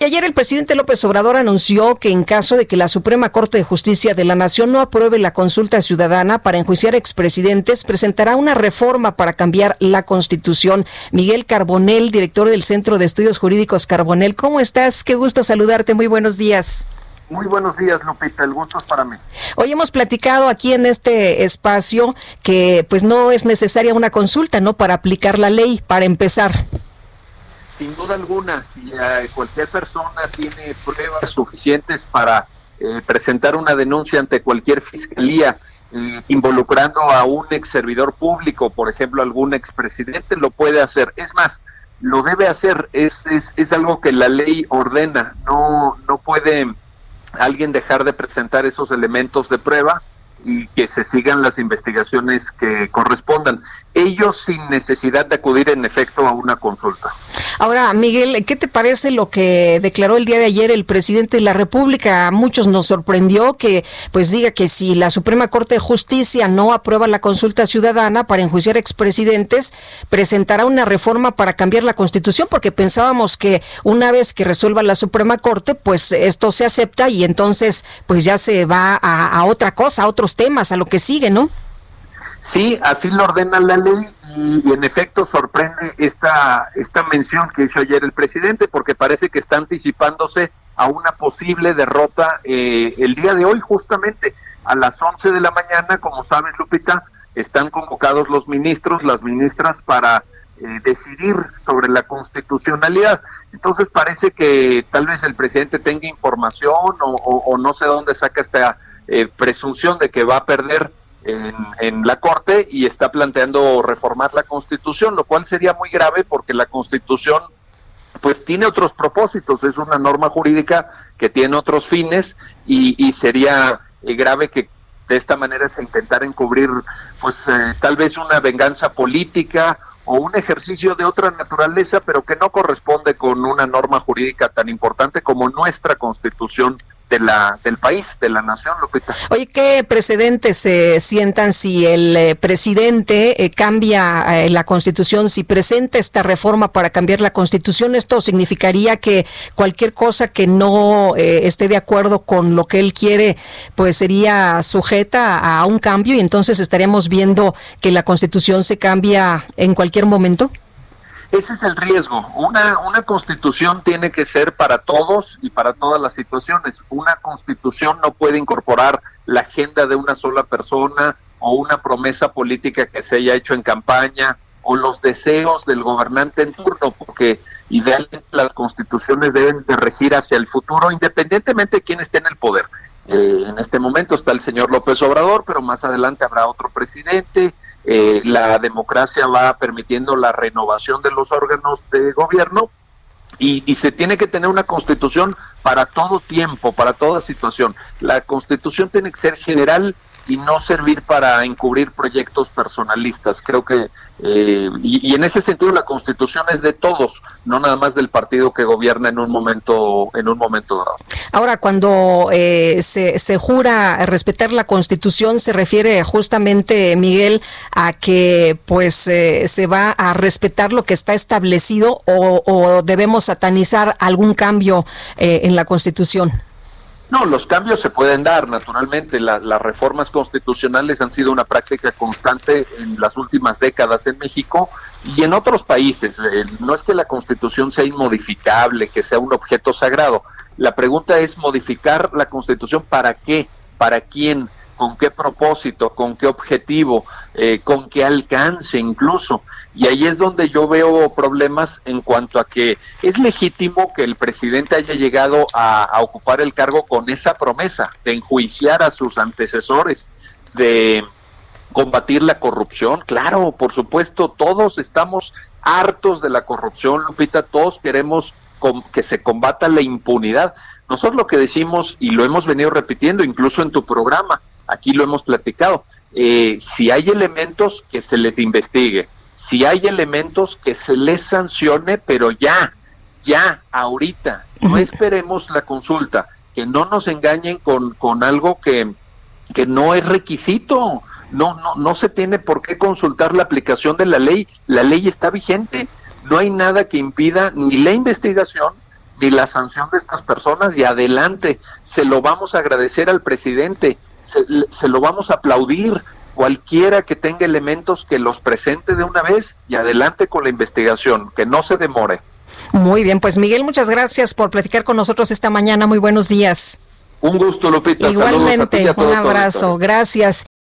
Ayer el presidente López Obrador anunció que en caso de que la Suprema Corte de Justicia de la Nación no apruebe la consulta ciudadana para enjuiciar expresidentes, presentará una reforma para cambiar la Constitución. Miguel Carbonel, director del Centro de Estudios Jurídicos Carbonel, ¿cómo estás? Qué gusto saludarte. Muy buenos días. Muy buenos días, Lupita. El gusto es para mí. Hoy hemos platicado aquí en este espacio que pues no es necesaria una consulta, ¿no? Para aplicar la ley, para empezar. Sin duda alguna, si eh, cualquier persona tiene pruebas suficientes para eh, presentar una denuncia ante cualquier fiscalía eh, involucrando a un ex servidor público, por ejemplo, algún expresidente, lo puede hacer. Es más, lo debe hacer, es, es, es algo que la ley ordena, no, no puede alguien dejar de presentar esos elementos de prueba y que se sigan las investigaciones que correspondan. Ellos sin necesidad de acudir en efecto a una consulta. Ahora, Miguel, ¿qué te parece lo que declaró el día de ayer el presidente de la República? A muchos nos sorprendió que pues diga que si la Suprema Corte de Justicia no aprueba la consulta ciudadana para enjuiciar expresidentes, presentará una reforma para cambiar la Constitución, porque pensábamos que una vez que resuelva la Suprema Corte, pues esto se acepta y entonces pues ya se va a, a otra cosa, a otros temas, a lo que sigue, ¿no? Sí, así lo ordena la ley y, en efecto sorprende esta, esta mención que hizo ayer el presidente porque parece que está anticipándose a una posible derrota eh, el día de hoy justamente a las 11 de la mañana, como sabes Lupita, están convocados los ministros, las ministras para eh, decidir sobre la constitucionalidad. Entonces parece que tal vez el presidente tenga información o, no sé dónde saca esta eh, presunción de que va a perder en, la Corte y está planteando reformar la Constitución, lo cual sería muy grave porque la Constitución pues tiene otros propósitos, es una norma jurídica que tiene otros fines y, sería eh, grave que de esta manera se intentara encubrir pues eh, tal vez una venganza política o un ejercicio de otra naturaleza, pero que no corresponde con una norma jurídica tan importante como nuestra Constitución de la del país, de la nación, Lupita. Oye, ¿qué precedentes se sientan si el eh, presidente eh, cambia eh, la Constitución, si presenta esta reforma para cambiar la Constitución? Esto significaría que cualquier cosa que no esté de acuerdo con lo que él quiere, pues sería sujeta a un cambio y entonces estaríamos viendo que la Constitución se cambia en cualquier momento. Ese es el riesgo. Una, una constitución tiene que ser para todos y para todas las situaciones. Una constitución no puede incorporar la agenda de una sola persona o una promesa política que se haya hecho en campaña o los deseos del gobernante en turno, porque idealmente las constituciones deben de regir hacia el futuro, independientemente de quién esté en el poder. Eh, en este momento está el señor López Obrador, pero más adelante habrá otro presidente. Eh, la democracia va permitiendo la renovación de los órganos de gobierno y, y, se tiene que tener una constitución para todo tiempo, para toda situación. La constitución tiene que ser general y no servir para encubrir proyectos personalistas. Creo que, eh, y, en ese sentido la constitución es de todos, no nada más del partido que gobierna en un momento, en un momento dado. Ahora, cuando eh, se, se jura respetar la constitución, se refiere justamente, Miguel, a que pues eh, se va a respetar lo que está establecido o, o debemos satanizar algún cambio en la constitución. No, los cambios se pueden dar, naturalmente. las reformas constitucionales han sido una práctica constante en las últimas décadas en México y en otros países. Eh, no es que la constitución sea inmodificable, que sea un objeto sagrado. La pregunta es modificar la constitución para qué, para quién, con qué propósito, con qué objetivo, eh, con qué alcance incluso. Y ahí es donde yo veo problemas en cuanto a que es legítimo que el presidente haya llegado a, ocupar el cargo con esa promesa de enjuiciar a sus antecesores, de combatir la corrupción. Claro, por supuesto, todos estamos hartos de la corrupción, Lupita, todos queremos que se combata la impunidad. Nosotros lo que decimos, y lo hemos venido repitiendo incluso en tu programa, aquí lo hemos platicado, eh, si hay elementos que se les investigue, si hay elementos que se les sancione, pero ya, ya, ahorita, no esperemos la consulta, que no nos engañen con, con algo que, que no es requisito, no, no, no se tiene por qué consultar la aplicación de la ley, la ley está vigente, no hay nada que impida ni la investigación ni la sanción de estas personas. Y adelante, se lo vamos a agradecer al presidente, se, se lo vamos a aplaudir, cualquiera que tenga elementos que los presente de una vez y adelante con la investigación, que no se demore. Muy bien, pues Miguel, muchas gracias por platicar con nosotros esta mañana. Muy buenos días. Un gusto, Lupita. Igualmente, un abrazo. Gracias.